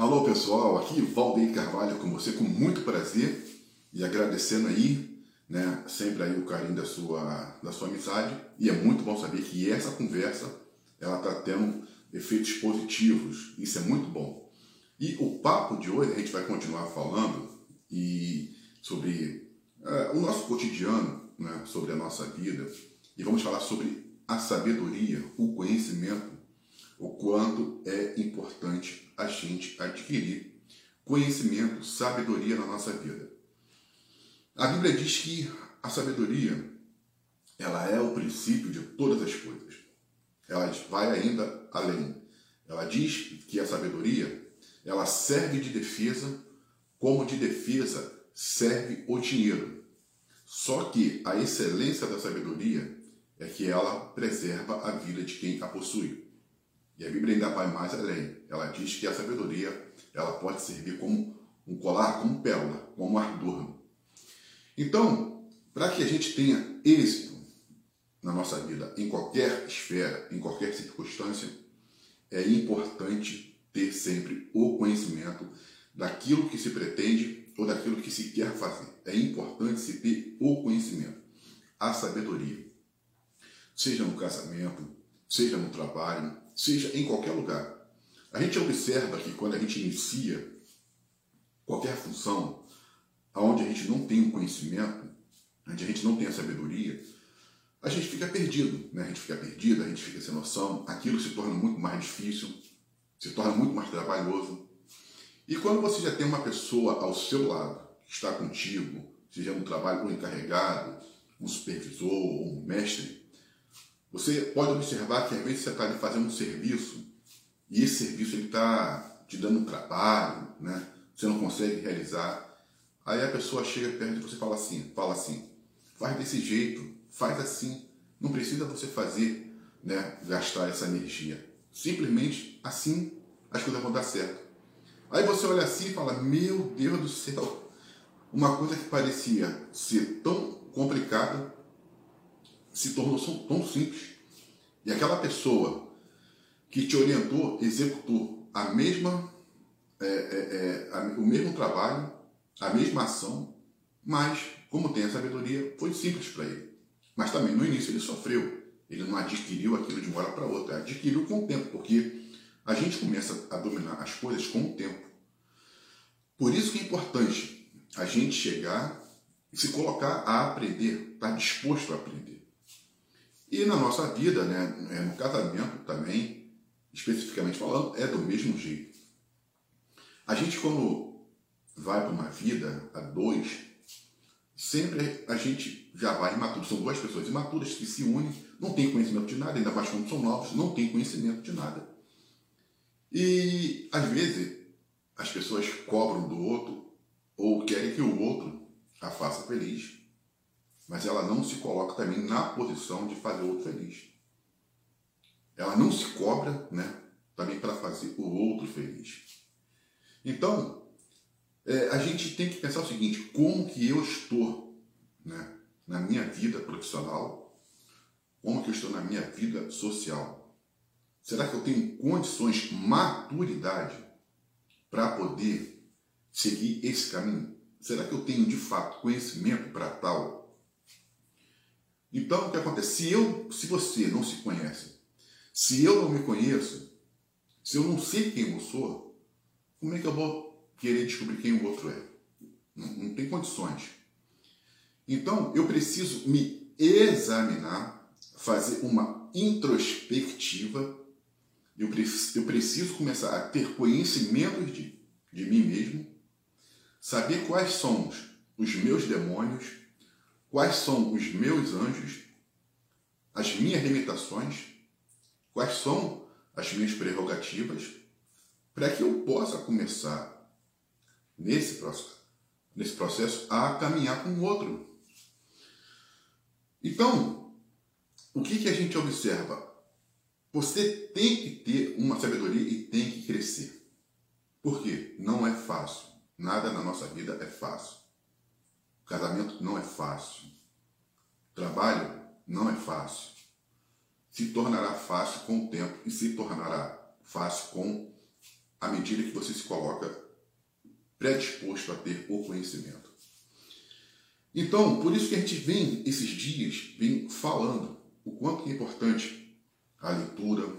Alô pessoal, aqui Valdeir Carvalho com você com muito prazer e agradecendo aí, né, sempre aí o carinho da sua, da sua amizade. E é muito bom saber que essa conversa ela está tendo efeitos positivos, isso é muito bom. E o papo de hoje a gente vai continuar falando e sobre é, o nosso cotidiano, né, sobre a nossa vida. E vamos falar sobre a sabedoria, o conhecimento, o quanto é importante a gente adquirir conhecimento, sabedoria na nossa vida. A Bíblia diz que a sabedoria ela é o princípio de todas as coisas. Ela vai ainda além. Ela diz que a sabedoria ela serve de defesa, como de defesa serve o dinheiro. Só que a excelência da sabedoria é que ela preserva a vida de quem a possui. E a Bíblia ainda vai mais além. Ela diz que a sabedoria ela pode servir como um colar, como pérola, como adorno. Então, para que a gente tenha êxito na nossa vida, em qualquer esfera, em qualquer circunstância, é importante ter sempre o conhecimento daquilo que se pretende ou daquilo que se quer fazer. É importante se ter o conhecimento, a sabedoria. Seja no casamento, seja no trabalho, seja em qualquer lugar. A gente observa que quando a gente inicia qualquer função, aonde a gente não tem o conhecimento, onde a gente não tem a sabedoria, a gente fica perdido, né? A gente fica perdido, a gente fica sem noção, aquilo se torna muito mais difícil, se torna muito mais trabalhoso. E quando você já tem uma pessoa ao seu lado, que está contigo, seja no trabalho um encarregado, um supervisor ou um mestre, você pode observar que às vezes você está ali fazendo um serviço e esse serviço está te dando um trabalho, né? Você não consegue realizar. Aí a pessoa chega perto de você e fala assim, fala assim, faz desse jeito, faz assim. Não precisa você fazer, né, gastar essa energia. Simplesmente assim as coisas vão dar certo. Aí você olha assim e fala, meu Deus do céu, uma coisa que parecia ser tão complicada se tornou tão simples. E aquela pessoa que te orientou executou a mesma, é, é, é, a, o mesmo trabalho, a mesma ação, mas, como tem a sabedoria, foi simples para ele. Mas também no início ele sofreu. Ele não adquiriu aquilo de uma hora para outra, adquiriu com o tempo, porque a gente começa a dominar as coisas com o tempo. Por isso que é importante a gente chegar e se colocar a aprender, estar tá disposto a aprender. E na nossa vida, né, é, no casamento também, especificamente falando, é do mesmo jeito. A gente, quando vai para uma vida a dois, sempre a gente já vai imaturo. São duas pessoas imaturas que se unem, não têm conhecimento de nada, ainda mais quando são novos, não têm conhecimento de nada. E às vezes as pessoas cobram do outro ou querem que o outro a faça feliz mas ela não se coloca também na posição de fazer outro feliz. Ela não se cobra, né, também para fazer o outro feliz. Então, é, a gente tem que pensar o seguinte: como que eu estou, né, na minha vida profissional? Como que eu estou na minha vida social? Será que eu tenho condições, maturidade para poder seguir esse caminho? Será que eu tenho de fato conhecimento para tal? Então, o que acontece? Se eu, se você não se conhece, se eu não me conheço, se eu não sei quem eu sou, como é que eu vou querer descobrir quem o outro é? Não, não tem condições. Então, eu preciso me examinar, fazer uma introspectiva. Eu preciso, eu preciso começar a ter conhecimentos de, de mim mesmo, saber quais são os meus demônios, quais são os meus anjos, as minhas limitações, quais são as minhas prerrogativas, para que eu possa começar nesse processo, nesse processo a caminhar com o outro. Então, o que, que a gente observa? Você tem que ter uma sabedoria e tem que crescer. Por quê? Não é fácil. Nada na nossa vida é fácil. Casamento não é fácil. Trabalho não é fácil. Se tornará fácil com o tempo e se tornará fácil com à medida que você se coloca predisposto a ter o conhecimento. Então, por isso que a gente vem esses dias vem falando o quanto é importante a leitura,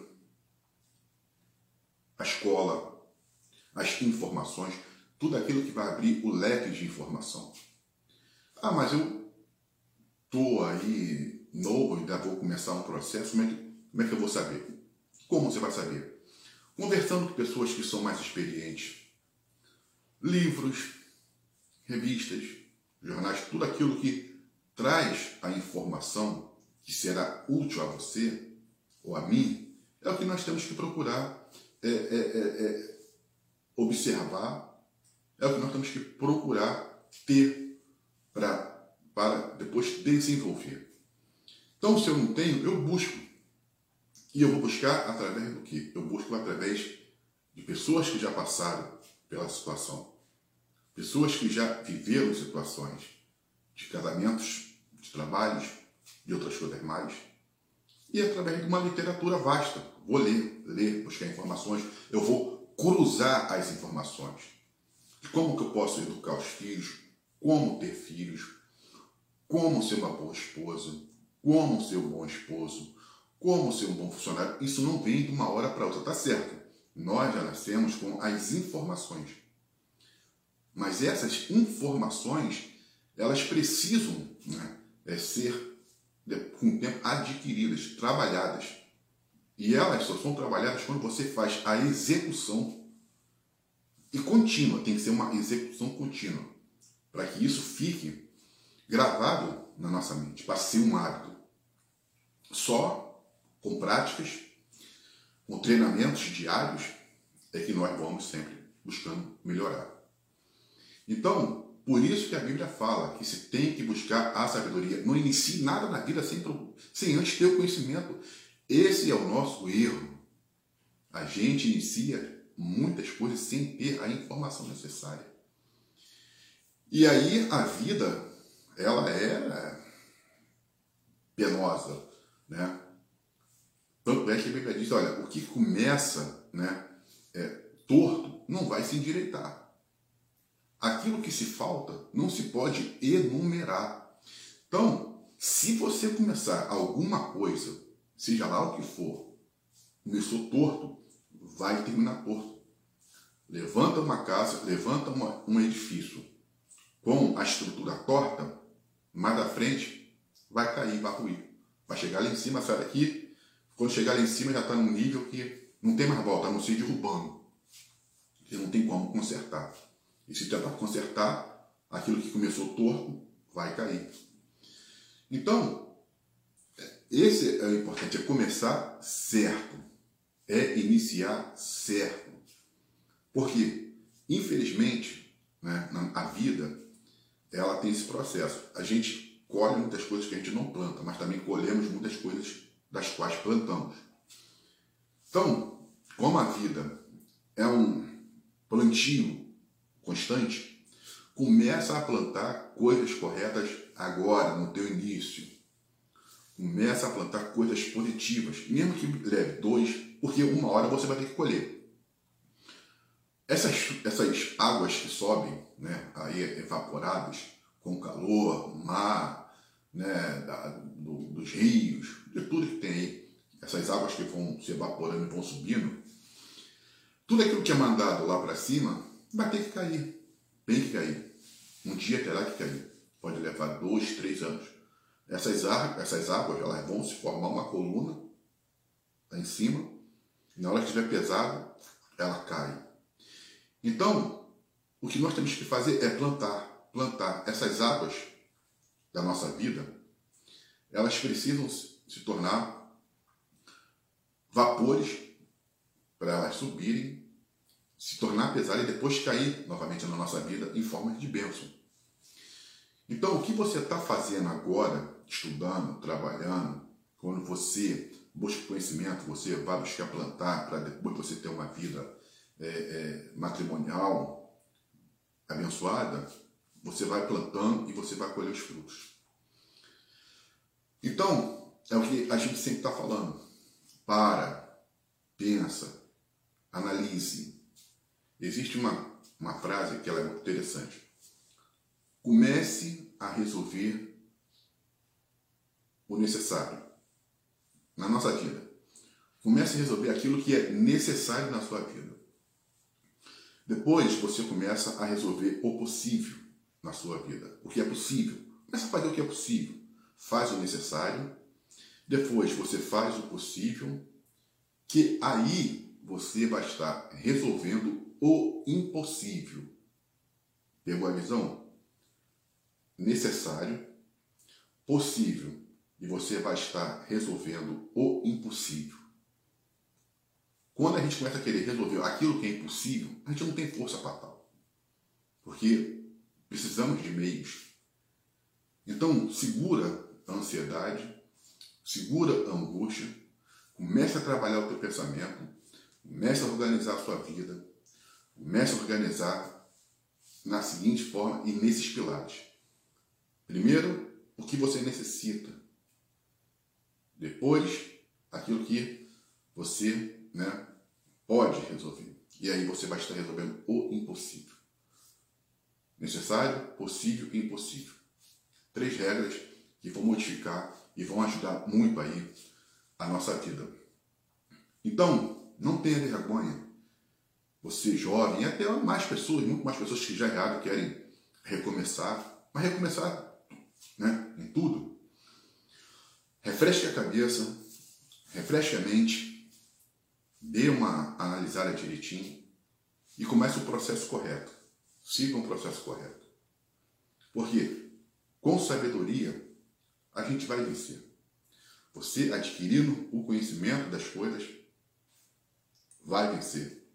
a escola, as informações, tudo aquilo que vai abrir o leque de informação. Ah, mas eu tô aí novo, ainda vou começar um processo, como é que, como é que eu vou saber? Como você vai saber? Conversando com pessoas que são mais experientes. Livros, revistas, jornais, tudo aquilo que traz a informação que será útil a você ou a mim, é o que nós temos que procurar é, é, é, é observar, é o que nós temos que procurar ter pra, para depois desenvolver. Então, se eu não tenho, eu busco. E eu vou buscar através do quê? Eu busco através de pessoas que já passaram pela situação. Pessoas que já viveram situações de casamentos, de trabalhos, de outras coisas mais. E através de uma literatura vasta. Vou ler, ler, buscar informações. Eu vou cruzar as informações. De como que eu posso educar os filhos, como ter filhos, como ser uma boa esposa, como ser um bom esposo, como ser um bom funcionário. Isso não vem de uma hora para outra, tá certo? Nós já nascemos com as informações. Mas essas informações, elas precisam né, é, ser, com o tempo, adquiridas, trabalhadas. E elas só são trabalhadas quando você faz a execução e contínua, tem que ser uma execução contínua, para que isso fique gravado na nossa mente, para ser um hábito. Só com práticas, com treinamentos diários, é que nós vamos sempre buscando melhorar. Então, por isso que a Bíblia fala que se tem que buscar a sabedoria. Não inicie nada na vida sem, sem antes ter o conhecimento. Esse é o nosso erro. A gente inicia muitas coisas sem ter a informação necessária. E aí a vida, ela é penosa, né? Tanto é que a Bíblia diz, olha, o que começa né, é, torto não vai se endireitar. Aquilo que se falta não se pode enumerar. Então, se você começar alguma coisa, seja lá o que for, começou torto, vai terminar torto. Levanta uma casa, levanta uma, um edifício com a estrutura torta, mais à frente vai cair, vai ruir. Vai chegar lá em cima, sai daqui, quando chegar lá em cima já está num nível que não tem mais volta, não ser derrubando. Você não tem como consertar. E se tentar consertar, aquilo que começou torto vai cair. Então, esse é o importante, é começar certo. É iniciar certo. Porque, infelizmente, né, a vida, ela tem esse processo. A gente colhe muitas coisas que a gente não planta, mas também colhemos muitas coisas das quais plantamos. Então, como a vida é um plantio constante, começa a plantar coisas corretas agora, no teu início. Começa a plantar coisas positivas, mesmo que leve dois, porque uma hora você vai ter que colher. Essas, essas águas que sobem, né, aí evaporadas, com calor, mar, né, da, do, dos rios, de tudo que tem aí, essas águas que vão se evaporando e vão subindo, tudo aquilo que é mandado lá para cima vai ter que cair. Tem que cair. Um dia terá que cair. Pode levar dois, três anos. Essas, essas águas elas vão se formar uma coluna lá em cima. E na hora que estiver pesada, ela cai. Então, o que nós temos que fazer é plantar. Plantar essas águas da nossa vida, elas precisam se tornar vapores para elas subirem se tornar pesada e depois cair novamente na nossa vida em forma de bênção. Então, o que você está fazendo agora, estudando, trabalhando, quando você busca conhecimento, você vai buscar plantar para depois você ter uma vida é, é, matrimonial abençoada, você vai plantando e você vai colher os frutos. Então, é o que a gente sempre está falando. Para, pensa, analise, existe uma, uma frase que ela é muito interessante. Comece a resolver o necessário na nossa vida. Comece a resolver aquilo que é necessário na sua vida. Depois você começa a resolver o possível na sua vida. O que é possível. Começa a fazer o que é possível. Faz o necessário. Depois você faz o possível. Que aí você vai estar resolvendo o impossível. Pegou a visão? Necessário, possível, e você vai estar resolvendo o impossível. Quando a gente começa a querer resolver aquilo que é impossível, a gente não tem força para tal. Porque precisamos de meios. Então, segura a ansiedade, segura a angústia, comece a trabalhar o teu pensamento, comece a organizar a sua vida, comece a organizar na seguinte forma e nesses pilares. Primeiro, o que você necessita. Depois, aquilo que você né, pode resolver. E aí você vai estar resolvendo o impossível. Necessário, possível e impossível. Três regras que vão modificar e vão ajudar muito aí a nossa vida. Então, não tenha vergonha. Você jovem, e até mais pessoas, muito mais pessoas que já erraram querem recomeçar, mas recomeçar né, em tudo. Refresque a cabeça, refresque a mente, dê uma analisada direitinho e comece o processo correto. Siga um processo correto. Porque com sabedoria a gente vai vencer. Você adquirindo o conhecimento das coisas vai vencer.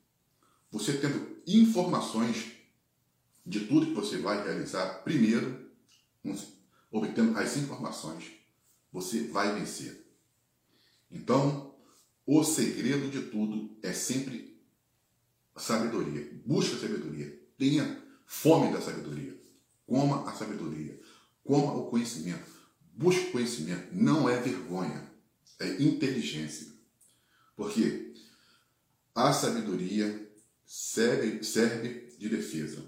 Você tendo informações de tudo que você vai realizar, primeiro, obtendo as informações, você vai vencer. Então, o segredo de tudo é sempre sabedoria. Busca sabedoria. Tenha fome da sabedoria. Coma a sabedoria. Coma o conhecimento. Busque conhecimento. Não é vergonha. É inteligência. Porque a sabedoria serve, serve de defesa.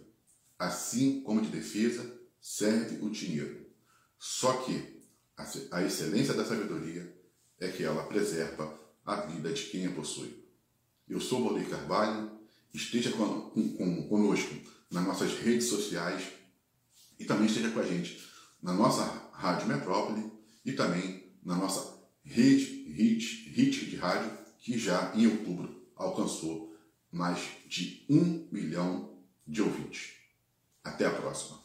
Assim como de defesa serve o dinheiro. Só que a excelência da sabedoria é que ela preserva a vida de quem a possui. Eu sou Valdir Carvalho, esteja com, com, conosco nas nossas redes sociais e também esteja com a gente na nossa Rádio Metrópole e também na nossa rede Hit, Hit de rádio, que já em outubro alcançou mais de um milhão de ouvintes. Até a próxima.